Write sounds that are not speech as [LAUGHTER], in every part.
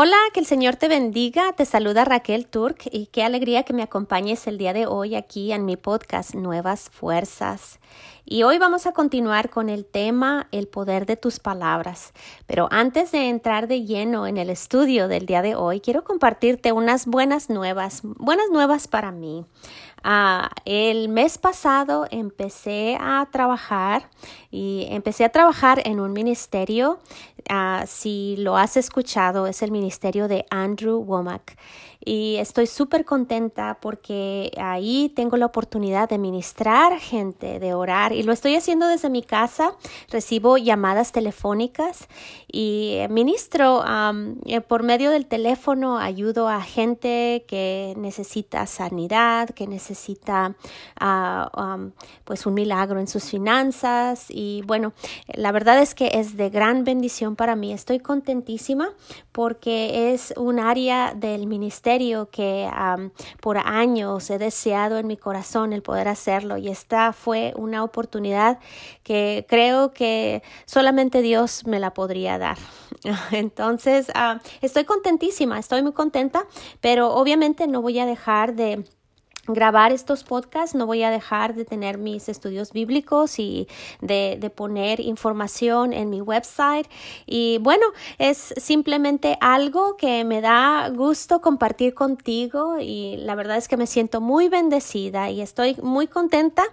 Hola, que el Señor te bendiga. Te saluda Raquel Turk y qué alegría que me acompañes el día de hoy aquí en mi podcast Nuevas Fuerzas. Y hoy vamos a continuar con el tema El poder de tus palabras. Pero antes de entrar de lleno en el estudio del día de hoy, quiero compartirte unas buenas nuevas, buenas nuevas para mí. Ah, el mes pasado empecé a trabajar y empecé a trabajar en un ministerio. Ah, si lo has escuchado, es el ministerio de Andrew Womack y estoy súper contenta porque ahí tengo la oportunidad de ministrar gente, de orar y lo estoy haciendo desde mi casa. Recibo llamadas telefónicas y ministro eh, por medio del teléfono, ayudo a gente que necesita sanidad, que necesita ah, pues un milagro en sus finanzas y bueno, la verdad es que es de gran bendición para mí. Estoy contentísima porque es un área del ministerio que por años he deseado en mi corazón el poder hacerlo y esta fue una oportunidad que creo que solamente Dios me la podría dar. [LAUGHS] Entonces, estoy contentísima, estoy muy contenta, pero obviamente no voy a dejar de grabar estos podcasts, no voy a dejar de tener mis estudios bíblicos y de, de, poner información en mi website. Y bueno, es simplemente algo que me da gusto compartir contigo y la verdad es que me siento muy bendecida y estoy muy contenta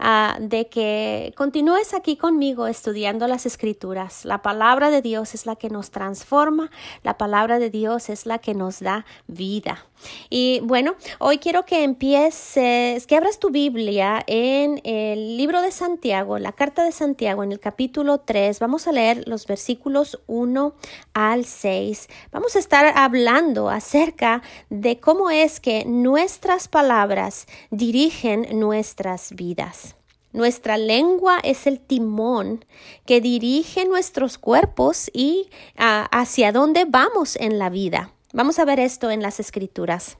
uh, de que continúes aquí conmigo estudiando las escrituras. La palabra de Dios es la que nos transforma, la palabra de Dios es la que nos da vida. Y bueno, hoy quiero que empieces, que abras tu Biblia en el libro de Santiago, la carta de Santiago, en el capítulo 3. Vamos a leer los versículos 1 al 6. Vamos a estar hablando acerca de cómo es que nuestras palabras dirigen nuestras vidas. Nuestra lengua es el timón que dirige nuestros cuerpos y ah, hacia dónde vamos en la vida. Vamos a ver esto en las escrituras.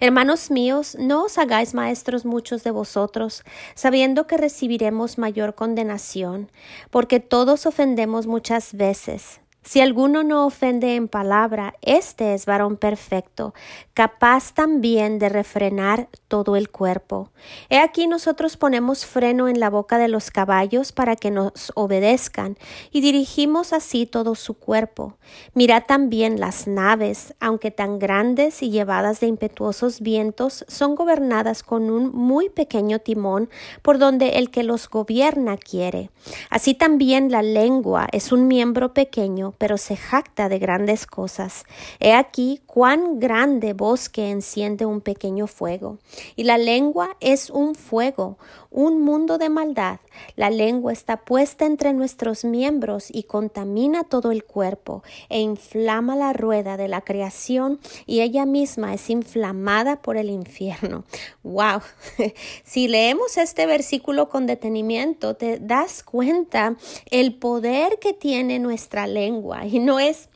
Hermanos míos, no os hagáis maestros muchos de vosotros, sabiendo que recibiremos mayor condenación, porque todos ofendemos muchas veces. Si alguno no ofende en palabra, este es varón perfecto, capaz también de refrenar todo el cuerpo. He aquí nosotros ponemos freno en la boca de los caballos para que nos obedezcan, y dirigimos así todo su cuerpo. Mirad también las naves, aunque tan grandes y llevadas de impetuosos vientos, son gobernadas con un muy pequeño timón, por donde el que los gobierna quiere. Así también la lengua es un miembro pequeño, pero se jacta de grandes cosas. He aquí cuán grande bosque enciende un pequeño fuego. Y la lengua es un fuego, un mundo de maldad. La lengua está puesta entre nuestros miembros y contamina todo el cuerpo e inflama la rueda de la creación y ella misma es inflamada por el infierno. [LAUGHS] ¡Wow! [LAUGHS] si leemos este versículo con detenimiento, te das cuenta el poder que tiene nuestra lengua y no es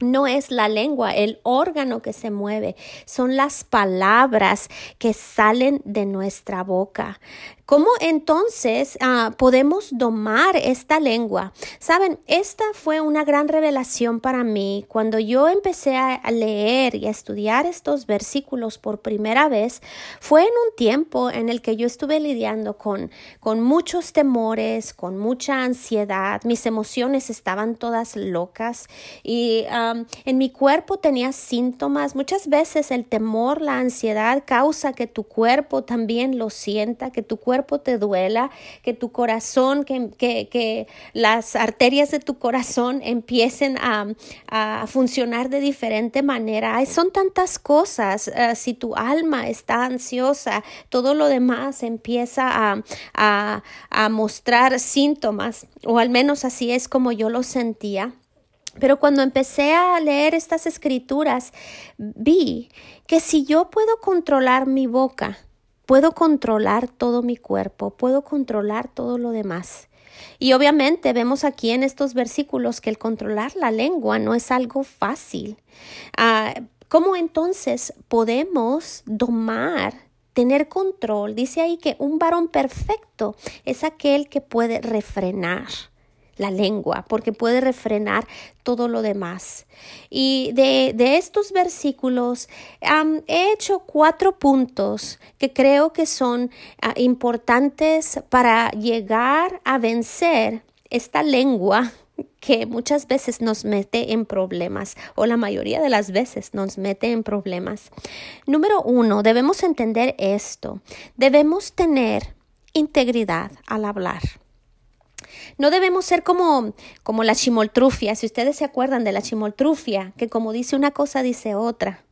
no es la lengua, el órgano que se mueve, son las palabras que salen de nuestra boca. ¿Cómo entonces ah, podemos domar esta lengua? Saben, esta fue una gran revelación para mí cuando yo empecé a leer y a estudiar estos versículos por primera vez. Fue en un tiempo en el que yo estuve lidiando con, con muchos temores, con mucha ansiedad. Mis emociones estaban todas locas y en mi cuerpo tenía síntomas. Muchas veces el temor, la ansiedad causa que tu cuerpo también lo sienta, que tu cuerpo te duela, que tu corazón, que, las arterias de tu corazón empiecen a, a funcionar de diferente manera. son tantas cosas. Eh, si tu alma está ansiosa, todo lo demás empieza a, a, a mostrar síntomas, o al menos así es como yo lo sentía. Pero cuando empecé a leer estas escrituras, vi que si yo puedo controlar mi boca, puedo controlar todo mi cuerpo, puedo controlar todo lo demás. Y obviamente vemos aquí en estos versículos que el controlar la lengua no es algo fácil. Ah, ¿Cómo entonces podemos domar, tener control? Dice ahí que un varón perfecto es aquel que puede refrenar la lengua, porque puede refrenar todo lo demás. Y de, estos versículos he hecho cuatro puntos que creo que son ah, importantes para llegar a vencer esta lengua [LAUGHS] que muchas veces nos mete en problemas o la mayoría de las veces nos mete en problemas. Número uno, debemos entender esto. Debemos tener integridad al hablar. No debemos ser como, como la chimoltrufia. Si ustedes se acuerdan de la chimoltrufia, que como dice una cosa, dice otra.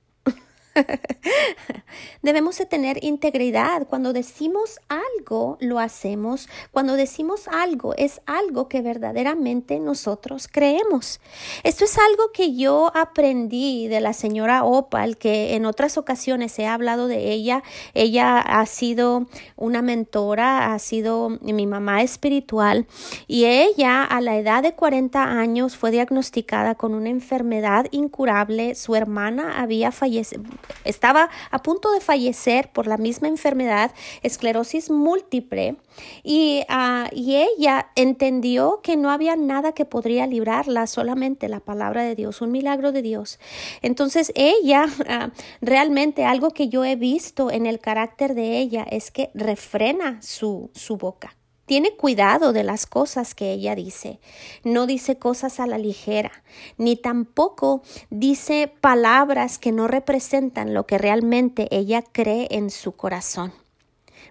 [LAUGHS] Debemos de tener integridad. Cuando decimos algo, lo hacemos. Cuando decimos algo, es algo que verdaderamente nosotros creemos. Esto es algo que yo aprendí de la señora Opal, que en otras ocasiones he hablado de ella. Ella ha sido una mentora, ha sido mi mamá espiritual y ella a la edad de 40 años fue diagnosticada con una enfermedad incurable. Su hermana había fallecido estaba a punto de fallecer por la misma enfermedad, esclerosis múltiple, y, ah, y ella entendió que no había nada que podría librarla, solamente la palabra de Dios, un milagro de Dios. Entonces ella, [LAUGHS] ah, realmente algo que yo he visto en el carácter de ella es que refrena su, su boca. Tiene cuidado de las cosas que ella dice. No dice cosas a la ligera, ni tampoco dice palabras que no representan lo que realmente ella cree en su corazón.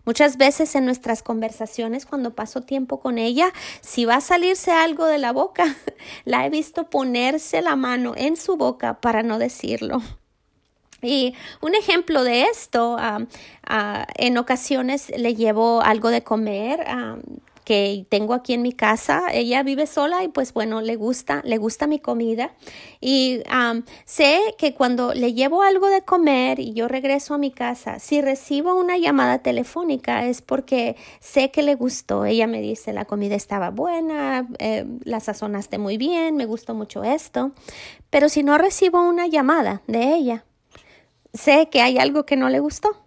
Muchas veces en nuestras conversaciones, cuando paso tiempo con ella, si va a salirse algo de la boca, [LAUGHS] la he visto ponerse la mano en su boca para no decirlo. Y un ejemplo de esto, en ocasiones le llevo algo de comer. que tengo aquí en mi casa. Ella vive sola y pues bueno, le gusta, le gusta mi comida. Y sé que cuando le llevo algo de comer y yo regreso a mi casa, si recibo una llamada telefónica es porque sé que le gustó. Ella me dice, la comida estaba buena, eh, la sazonaste muy bien, me gustó mucho esto. Pero si no recibo una llamada de ella, sé que hay algo que no le gustó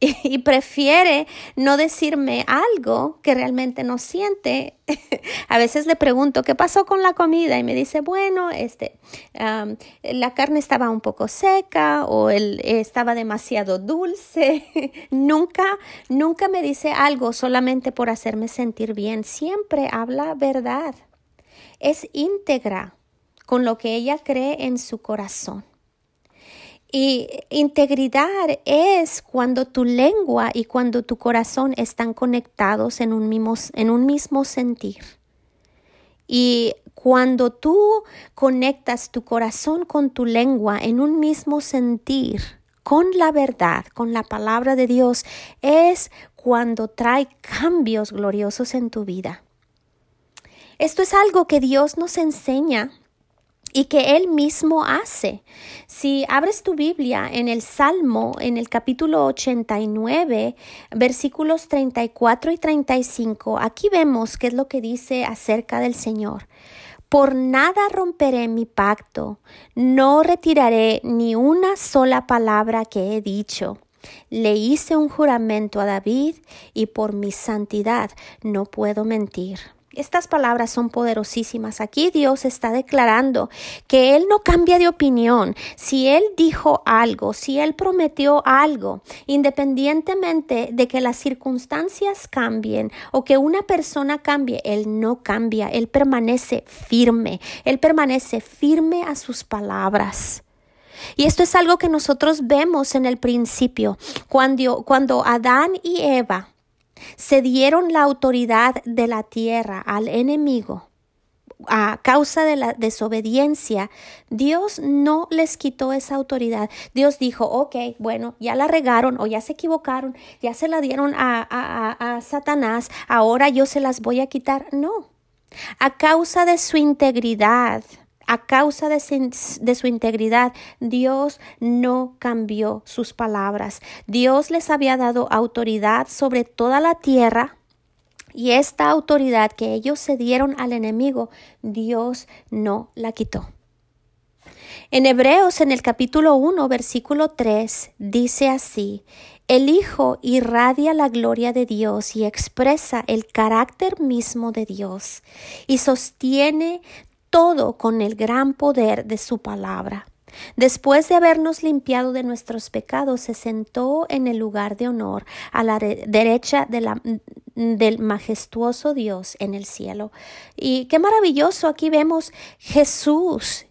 [LAUGHS] y, prefiere no decirme algo que realmente no siente. [LAUGHS] A veces le pregunto qué pasó con la comida y me dice, bueno, este, la carne estaba un poco seca o el, estaba demasiado dulce. [LAUGHS] nunca, nunca me dice algo solamente por hacerme sentir bien. Siempre habla verdad. Es íntegra con lo que ella cree en su corazón. Y integridad es cuando tu lengua y cuando tu corazón están conectados en un mismo, en un mismo sentir. Y cuando tú conectas tu corazón con tu lengua en un mismo sentir, con la verdad, con la palabra de Dios, es cuando trae cambios gloriosos en tu vida. Esto es algo que Dios nos enseña y que Él mismo hace. Si abres tu Biblia en el Salmo, en el capítulo 89, versículos 34 y 35, aquí vemos qué es lo que dice acerca del Señor. Por nada romperé mi pacto, no retiraré ni una sola palabra que he dicho. Le hice un juramento a David y por mi santidad no puedo mentir. Estas palabras son poderosísimas. Aquí Dios está declarando que Él no cambia de opinión. Si Él dijo algo, si Él prometió algo, independientemente de que las circunstancias cambien o que una persona cambie, Él no cambia. Él permanece firme. Él permanece firme a sus palabras. Y esto es algo que nosotros vemos en el principio, cuando, cuando Adán y Eva se dieron la autoridad de la tierra al enemigo a causa de la desobediencia, Dios no les quitó esa autoridad. Dios dijo, ok, bueno, ya la regaron o ya se equivocaron, ya se la dieron a, a, a Satanás, ahora yo se las voy a quitar. No, a causa de su integridad, a causa de su, integridad, Dios no cambió sus palabras. Dios les había dado autoridad sobre toda la tierra. Y esta autoridad que ellos se dieron al enemigo, Dios no la quitó. En Hebreos, en el capítulo 1, versículo 3, dice así, El Hijo irradia la gloria de Dios y expresa el carácter mismo de Dios y sostiene todo con el gran poder de su palabra. Después de habernos limpiado de nuestros pecados, se sentó en el lugar de honor a la derecha del majestuoso Dios en el cielo. Y qué maravilloso, aquí vemos Jesús.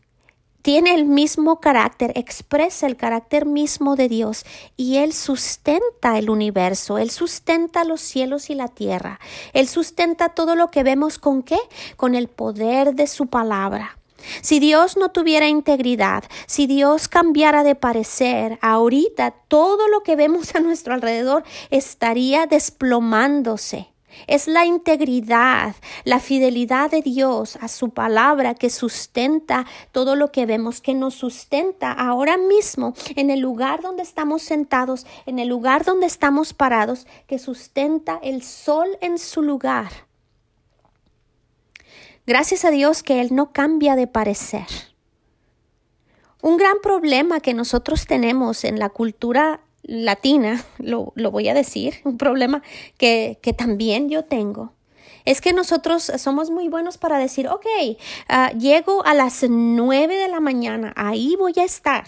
Tiene el mismo carácter, expresa el carácter mismo de Dios y Él sustenta el universo, Él sustenta los cielos y la tierra, Él sustenta todo lo que vemos con qué? Con el poder de su palabra. Si Dios no tuviera integridad, si Dios cambiara de parecer, ahorita todo lo que vemos a nuestro alrededor estaría desplomándose. Es la integridad, la fidelidad de Dios a su palabra que sustenta todo lo que vemos, que nos sustenta ahora mismo en el lugar donde estamos sentados, en el lugar donde estamos parados, que sustenta el sol en su lugar Gracias a Dios que Él no cambia de parecer. Un gran problema que nosotros tenemos en la cultura latina, lo, voy a decir, un problema que, también yo tengo, es que nosotros somos muy buenos para decir, ok, ah, llego a las nueve de la mañana, ahí voy a estar.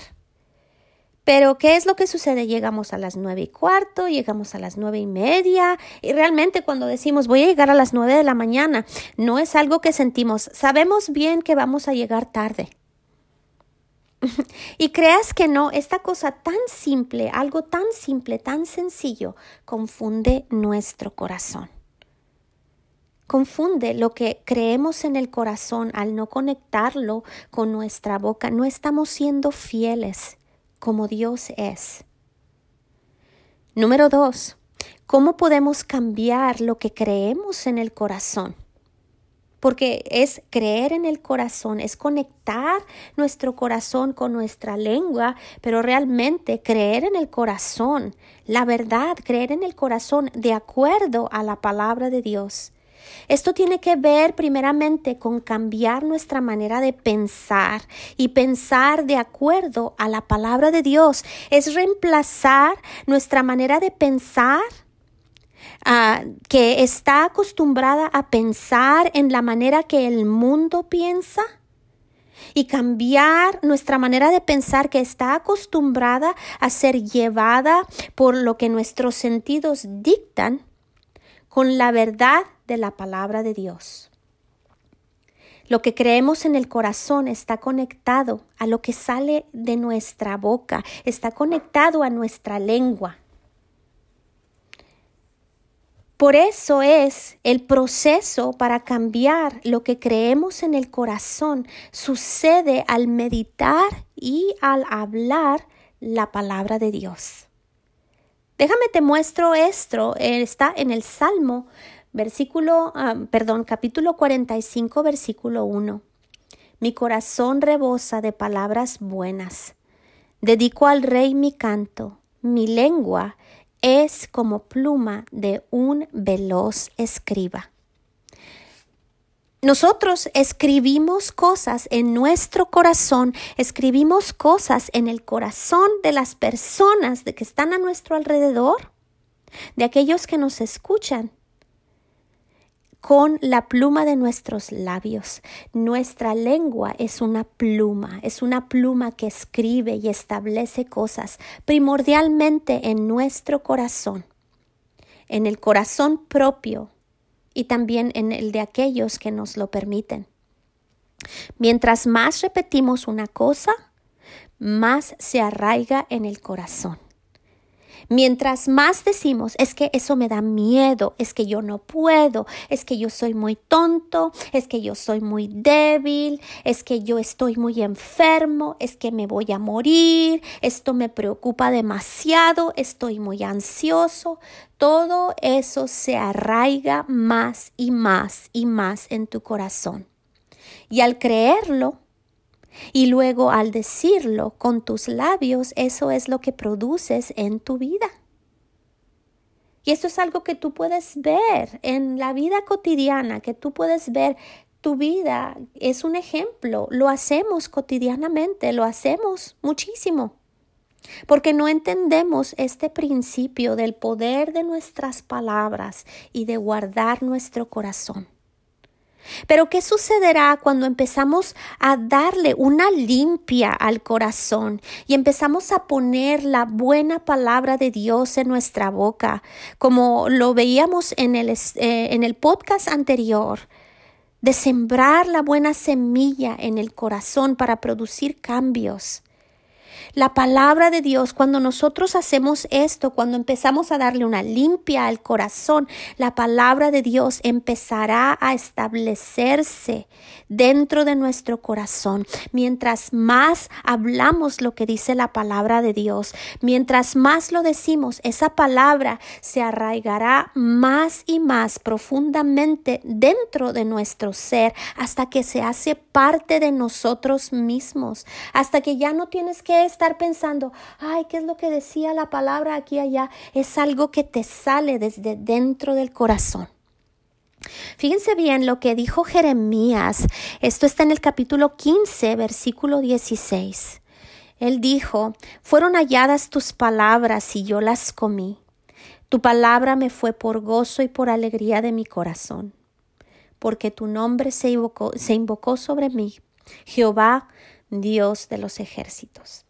Pero, ¿qué es lo que sucede? Llegamos a las nueve y cuarto, llegamos a las nueve y media, y realmente cuando decimos voy a llegar a las nueve de la mañana, no es algo que sentimos. Sabemos bien que vamos a llegar tarde. [LAUGHS] y creas que no, esta cosa tan simple, algo tan simple, tan sencillo, confunde nuestro corazón. Confunde lo que creemos en el corazón al no conectarlo con nuestra boca. No estamos siendo fieles como Dios es. Número dos, ¿cómo podemos cambiar lo que creemos en el corazón? Porque es creer en el corazón, es conectar nuestro corazón con nuestra lengua, pero realmente creer en el corazón, la verdad, creer en el corazón de acuerdo a la palabra de Dios. Esto tiene que ver primeramente con cambiar nuestra manera de pensar y pensar de acuerdo a la palabra de Dios. Es reemplazar nuestra manera de pensar ah, que está acostumbrada a pensar en la manera que el mundo piensa y cambiar nuestra manera de pensar que está acostumbrada a ser llevada por lo que nuestros sentidos dictan con la verdad de la palabra de Dios. Lo que creemos en el corazón está conectado a lo que sale de nuestra boca, está conectado a nuestra lengua. Por eso es el proceso para cambiar lo que creemos en el corazón sucede al meditar y al hablar la palabra de Dios. Déjame te muestro esto, está en el Salmo versículo, ah, perdón, capítulo 45, versículo 1. Mi corazón rebosa de palabras buenas. Dedico al rey mi canto. Mi lengua es como pluma de un veloz escriba. Nosotros escribimos cosas en nuestro corazón, escribimos cosas en el corazón de las personas de que están a nuestro alrededor, de aquellos que nos escuchan con la pluma de nuestros labios. Nuestra lengua es una pluma, es una pluma que escribe y establece cosas primordialmente en nuestro corazón, en el corazón propio y también en el de aquellos que nos lo permiten. Mientras más repetimos una cosa, más se arraiga en el corazón. Mientras más decimos, es que eso me da miedo, es que yo no puedo, es que yo soy muy tonto, es que yo soy muy débil, es que yo estoy muy enfermo, es que me voy a morir, esto me preocupa demasiado, estoy muy ansioso, todo eso se arraiga más y más y más en tu corazón. Y al creerlo, y luego al decirlo con tus labios, eso es lo que produces en tu vida. Y esto es algo que tú puedes ver en la vida cotidiana, que tú puedes ver tu vida es un ejemplo, lo hacemos cotidianamente, lo hacemos muchísimo. porque no entendemos este principio del poder de nuestras palabras y de guardar nuestro corazón. Pero ¿qué sucederá cuando empezamos a darle una limpia al corazón y empezamos a poner la buena palabra de Dios en nuestra boca, como lo veíamos en el, eh, en el podcast anterior? de sembrar la buena semilla en el corazón para producir cambios. La palabra de Dios, cuando nosotros hacemos esto, cuando empezamos a darle una limpia al corazón, la palabra de Dios empezará a establecerse dentro de nuestro corazón. Mientras más hablamos lo que dice la palabra de Dios, mientras más lo decimos, esa palabra se arraigará más y más profundamente dentro de nuestro ser hasta que se hace parte de nosotros mismos, hasta que ya no tienes que estar pensando, ay, ¿qué es lo que decía la palabra aquí allá? Es algo que te sale desde dentro del corazón. Fíjense bien lo que dijo Jeremías. Esto está en el capítulo 15, versículo 16. Él dijo, fueron halladas tus palabras y yo las comí. Tu palabra me fue por gozo y por alegría de mi corazón, porque tu nombre se invocó, se invocó sobre mí, Jehová, Dios de los ejércitos.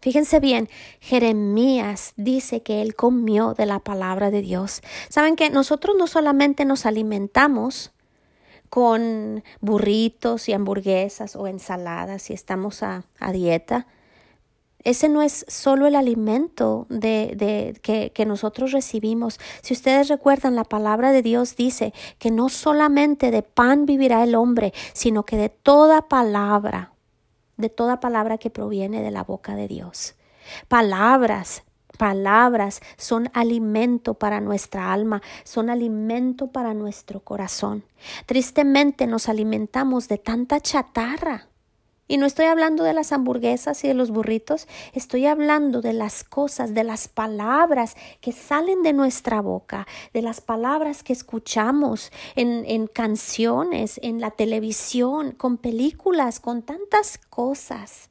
Fíjense bien, Jeremías dice que él comió de la palabra de Dios. Saben que nosotros no solamente nos alimentamos con burritos y hamburguesas o ensaladas si estamos a, dieta. Ese no es solo el alimento de, que, que, nosotros recibimos. Si ustedes recuerdan, la palabra de Dios dice que no solamente de pan vivirá el hombre, sino que de toda palabra de toda palabra que proviene de la boca de Dios. Palabras, palabras son alimento para nuestra alma, son alimento para nuestro corazón. Tristemente nos alimentamos de tanta chatarra y no estoy hablando de las hamburguesas y de los burritos, estoy hablando de las cosas, de las palabras que salen de nuestra boca, de las palabras que escuchamos en, en canciones, en la televisión, con películas, con tantas cosas.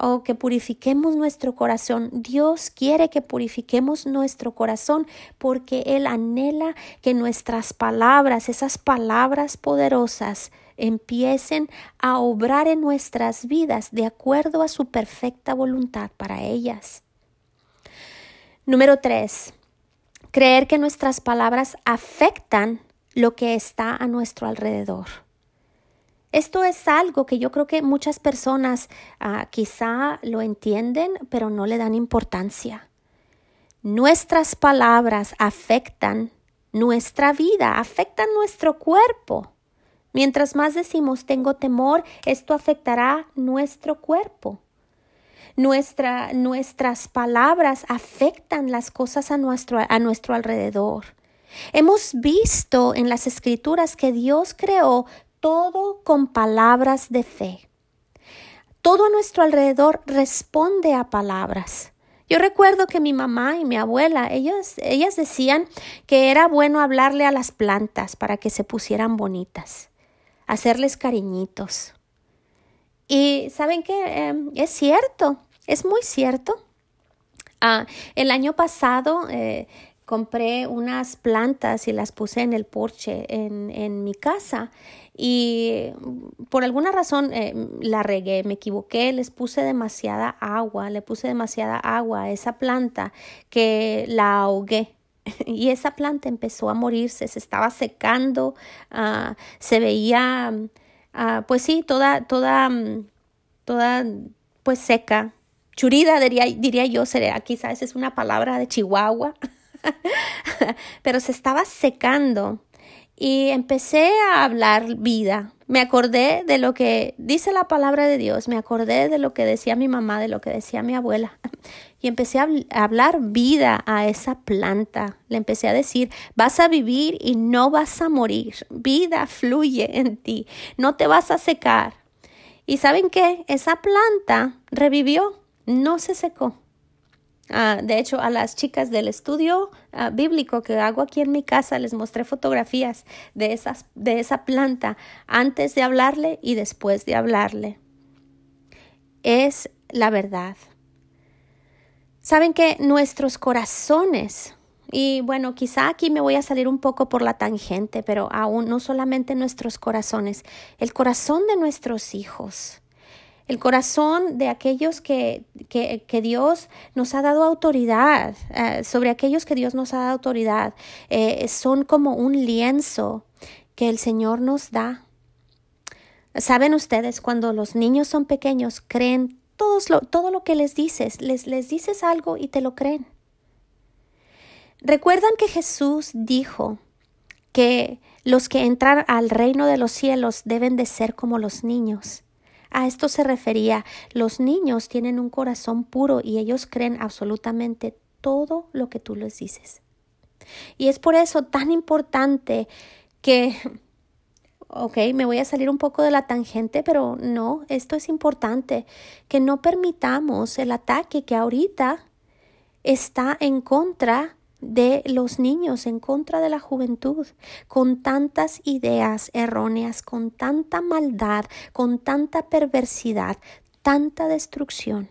Oh, que purifiquemos nuestro corazón. Dios quiere que purifiquemos nuestro corazón porque Él anhela que nuestras palabras, esas palabras poderosas, empiecen a obrar en nuestras vidas de acuerdo a su perfecta voluntad para ellas. Número tres, creer que nuestras palabras afectan lo que está a nuestro alrededor. Esto es algo que yo creo que muchas personas ah, quizá lo entienden, pero no le dan importancia. Nuestras palabras afectan nuestra vida, afectan nuestro cuerpo. Mientras más decimos tengo temor, esto afectará nuestro cuerpo. Nuestra, nuestras palabras afectan las cosas a nuestro, a nuestro alrededor. Hemos visto en las escrituras que Dios creó todo con palabras de fe. Todo a nuestro alrededor responde a palabras. Yo recuerdo que mi mamá y mi abuela, ellas, ellas decían que era bueno hablarle a las plantas para que se pusieran bonitas hacerles cariñitos. Y saben que em, es cierto, es muy cierto. Ah, el año pasado eh, compré unas plantas y las puse en el porche en, en mi casa y por alguna razón eh, la regué, me equivoqué, les puse demasiada agua, le puse demasiada agua a esa planta que la ahogué [LAUGHS] y esa planta empezó a morirse, se estaba secando, ah, se veía, ah, pues sí, toda, toda, toda, pues seca, churida diría, diría yo, sería, quizás es una palabra de Chihuahua, [LAUGHS] pero se estaba secando y empecé a hablar vida. Me acordé de lo que dice la palabra de Dios, me acordé de lo que decía mi mamá, de lo que decía mi abuela. [LAUGHS] Y empecé a hablar vida a esa planta. Le empecé a decir, vas a vivir y no vas a morir. Vida fluye en ti, no te vas a secar. Y saben qué, esa planta revivió, no se secó. Ah, de hecho, a las chicas del estudio ah, bíblico que hago aquí en mi casa les mostré fotografías de, esas, de esa planta antes de hablarle y después de hablarle. Es la verdad. Saben que nuestros corazones, y bueno, quizá aquí me voy a salir un poco por la tangente, pero aún no solamente nuestros corazones, el corazón de nuestros hijos, el corazón de aquellos que, que, Dios nos ha dado autoridad, eh, sobre aquellos que Dios nos ha dado autoridad, eh, son como un lienzo que el Señor nos da. Saben ustedes, cuando los niños son pequeños, creen lo, todo lo que les dices, les, les dices algo y te lo creen. Recuerdan que Jesús dijo que los que entran al reino de los cielos deben de ser como los niños. A esto se refería, los niños tienen un corazón puro y ellos creen absolutamente todo lo que tú les dices. Y es por eso tan importante que ok, me voy a salir un poco de la tangente, pero no, esto es importante, que no permitamos el ataque que ahorita está en contra de los niños, en contra de la juventud, con tantas ideas erróneas, con tanta maldad, con tanta perversidad, tanta destrucción.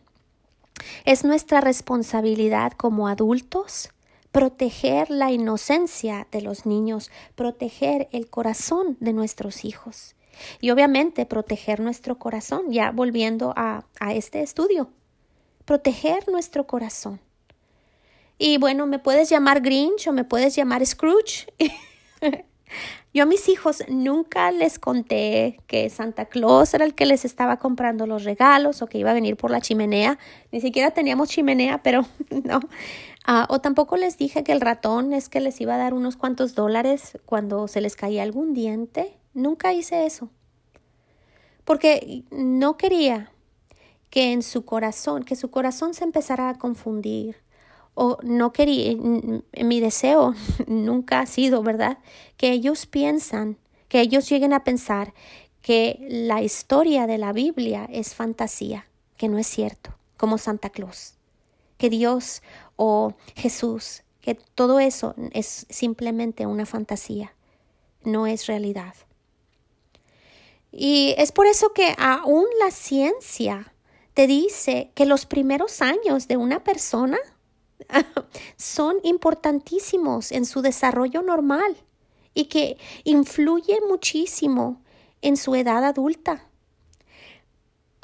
Es nuestra responsabilidad como adultos proteger la inocencia de los niños, proteger el corazón de nuestros hijos y obviamente proteger nuestro corazón, ya volviendo a, a este estudio, proteger nuestro corazón. Y bueno, me puedes llamar Grinch o me puedes llamar Scrooge. [LAUGHS] Yo a mis hijos nunca les conté que Santa Claus era el que les estaba comprando los regalos o que iba a venir por la chimenea. Ni siquiera teníamos chimenea, pero [LAUGHS] no. Ah, o tampoco les dije que el ratón es que les iba a dar unos cuantos dólares cuando se les caía algún diente. Nunca hice eso. Porque no quería que en su corazón, que su corazón se empezara a confundir o no quería, mi deseo [LAUGHS] nunca ha sido, ¿verdad? Que ellos piensan, que ellos lleguen a pensar que la historia de la Biblia es fantasía, que no es cierto, como Santa Claus, que Dios o Jesús, que todo eso es simplemente una fantasía, no es realidad. Y es por eso que aún la ciencia te dice que los primeros años de una persona son importantísimos en su desarrollo normal y que influye muchísimo en su edad adulta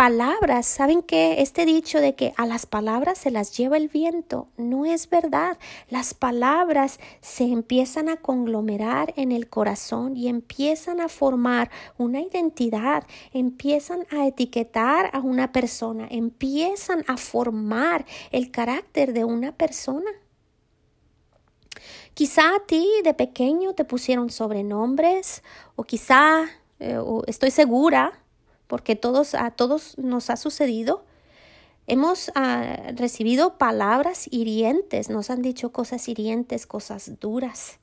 palabras, ¿saben que Este dicho de que a las palabras se las lleva el viento no es verdad. Las palabras se empiezan a conglomerar en el corazón y empiezan a formar una identidad, empiezan a etiquetar a una persona, empiezan a formar el carácter de una persona. Quizá a ti de pequeño te pusieron sobrenombres o quizá, eh, estoy segura, porque todos, a todos nos ha sucedido. Hemos ah, recibido palabras hirientes, nos han dicho cosas hirientes, cosas duras.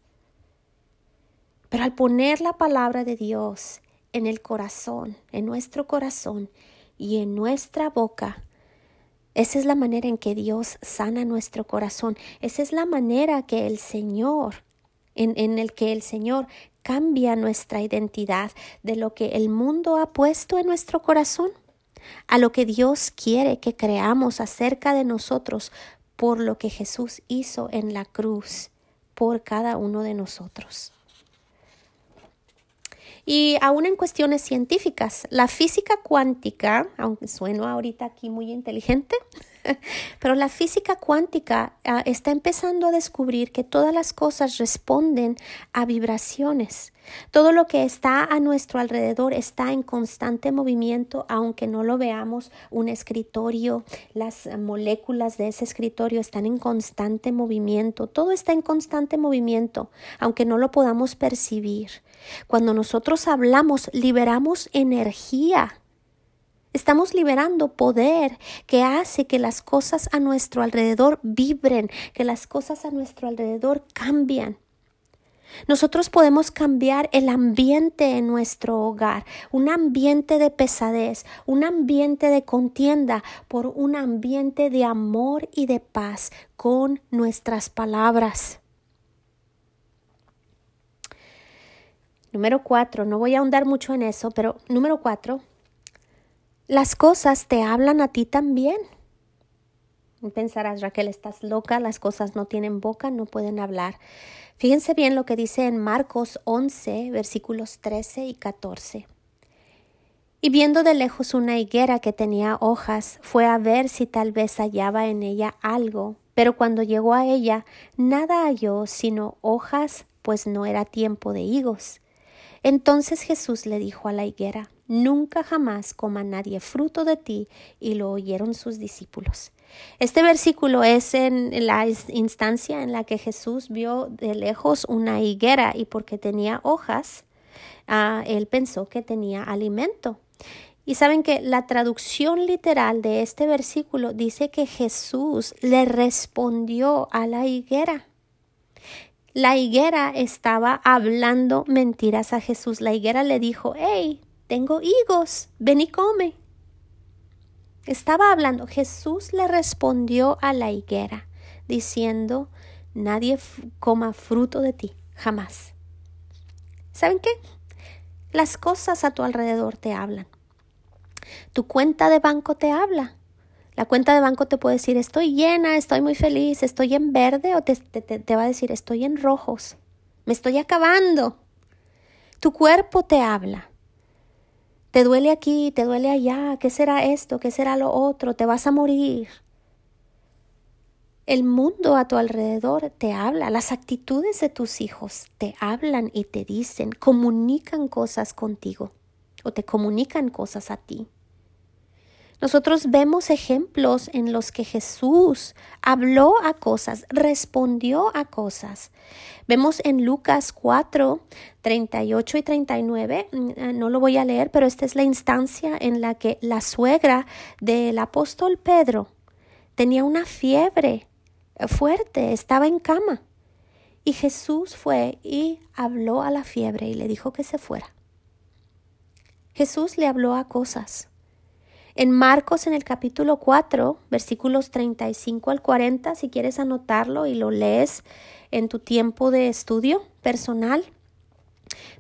Pero al poner la palabra de Dios en el corazón, en nuestro corazón y en nuestra boca, esa es la manera en que Dios sana nuestro corazón. Esa es la manera que el Señor, en, en el que el Señor cambia nuestra identidad de lo que el mundo ha puesto en nuestro corazón a lo que Dios quiere que creamos acerca de nosotros por lo que Jesús hizo en la cruz por cada uno de nosotros. Y aún en cuestiones científicas, la física cuántica, aunque sueno ahorita aquí muy inteligente, [LAUGHS] pero la física cuántica ah, está empezando a descubrir que todas las cosas responden a vibraciones. Todo lo que está a nuestro alrededor está en constante movimiento, aunque no lo veamos. Un escritorio, las moléculas de ese escritorio están en constante movimiento. Todo está en constante movimiento, aunque no lo podamos percibir. Cuando nosotros hablamos, liberamos energía. Estamos liberando poder que hace que las cosas a nuestro alrededor vibren, que las cosas a nuestro alrededor cambian. Nosotros podemos cambiar el ambiente en nuestro hogar, un ambiente de pesadez, un ambiente de contienda, por un ambiente de amor y de paz con nuestras palabras. Número cuatro, no voy a ahondar mucho en eso, pero número cuatro, las cosas te hablan a ti también. Pensarás, Raquel, estás loca, las cosas no tienen boca, no pueden hablar. Fíjense bien lo que dice en Marcos 11, versículos 13 y 14. Y viendo de lejos una higuera que tenía hojas, fue a ver si tal vez hallaba en ella algo, pero cuando llegó a ella, nada halló sino hojas, pues no era tiempo de higos. Entonces Jesús le dijo a la higuera, Nunca jamás coma nadie fruto de ti, y lo oyeron sus discípulos. Este versículo es en la instancia en la que Jesús vio de lejos una higuera y porque tenía hojas, ah, él pensó que tenía alimento. Y saben que la traducción literal de este versículo dice que Jesús le respondió a la higuera. La higuera estaba hablando mentiras a Jesús. La higuera le dijo, hey, tengo higos, ven y come. Estaba hablando, Jesús le respondió a la higuera, diciendo, nadie coma fruto de ti, jamás. ¿Saben qué? Las cosas a tu alrededor te hablan. Tu cuenta de banco te habla. La cuenta de banco te puede decir, estoy llena, estoy muy feliz, estoy en verde, o te, te va a decir, estoy en rojos, me estoy acabando. Tu cuerpo te habla. Te duele aquí, te duele allá, ¿qué será esto? ¿Qué será lo otro? Te vas a morir. El mundo a tu alrededor te habla, las actitudes de tus hijos te hablan y te dicen, comunican cosas contigo o te comunican cosas a ti. Nosotros vemos ejemplos en los que Jesús habló a cosas, respondió a cosas. Vemos en Lucas 4, 38 y 39, mm, eh, no lo voy a leer, pero esta es la instancia en la que la suegra del apóstol Pedro tenía una fiebre fuerte, estaba en cama. Y Jesús fue y habló a la fiebre y le dijo que se fuera. Jesús le habló a cosas. En Marcos en el capítulo 4, versículos 35 al 40, si quieres anotarlo y lo lees en tu tiempo de estudio personal.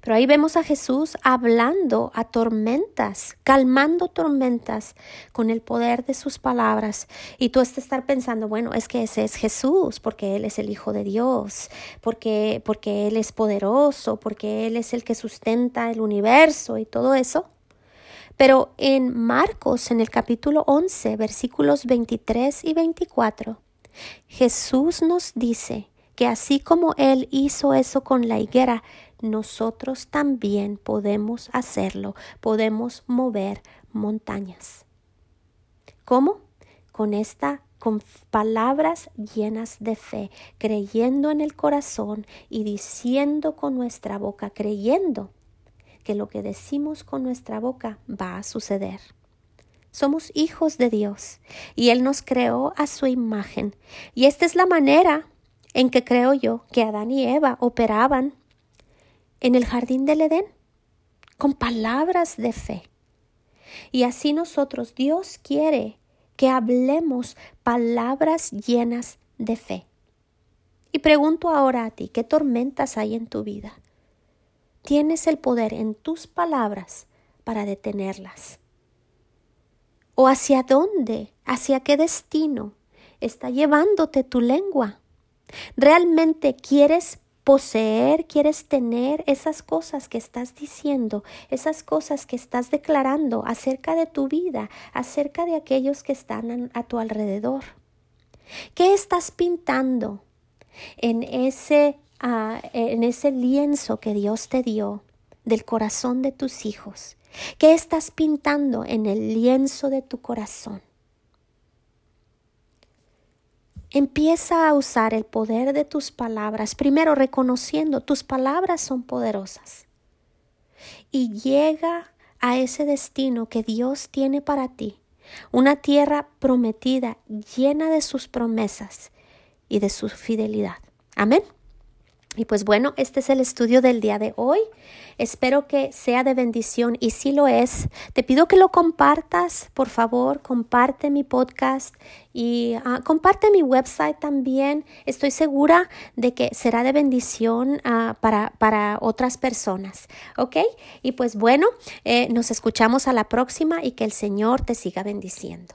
Pero ahí vemos a Jesús hablando a tormentas, calmando tormentas con el poder de sus palabras. Y tú estás estar pensando, bueno, es que ese es Jesús, porque Él es el Hijo de Dios, porque, porque Él es poderoso, porque Él es el que sustenta el universo y todo eso. Pero en Marcos, en el capítulo 11, versículos 23 y 24, Jesús nos dice que así como Él hizo eso con la higuera, nosotros también podemos hacerlo, podemos mover montañas. ¿Cómo? Con esta con palabras llenas de fe, creyendo en el corazón y diciendo con nuestra boca, creyendo que lo que decimos con nuestra boca va a suceder. Somos hijos de Dios y Él nos creó a su imagen. Y esta es la manera en que creo yo que Adán y Eva operaban en el jardín del Edén, con palabras de fe. Y así nosotros, Dios quiere que hablemos palabras llenas de fe. Y pregunto ahora a ti, ¿qué tormentas hay en tu vida? Tienes el poder en tus palabras para detenerlas. ¿O hacia dónde, hacia qué destino está llevándote tu lengua? ¿Realmente quieres poseer, quieres tener esas cosas que estás diciendo, esas cosas que estás declarando acerca de tu vida, acerca de aquellos que están a tu alrededor? ¿Qué estás pintando en ese en ese lienzo que Dios te dio del corazón de tus hijos? ¿Qué estás pintando en el lienzo de tu corazón? Empieza a usar el poder de tus palabras, primero reconociendo tus palabras son poderosas. Y llega a ese destino que Dios tiene para ti, una tierra prometida llena de sus promesas y de su fidelidad. Amén. Y pues bueno, este es el estudio del día de hoy. Espero que sea de bendición y si lo es, te pido que lo compartas, por favor, comparte mi podcast y ah, comparte mi website también. Estoy segura de que será de bendición ah, para, para, otras personas. ¿Ok? Y pues bueno, eh, nos escuchamos a la próxima y que el Señor te siga bendiciendo.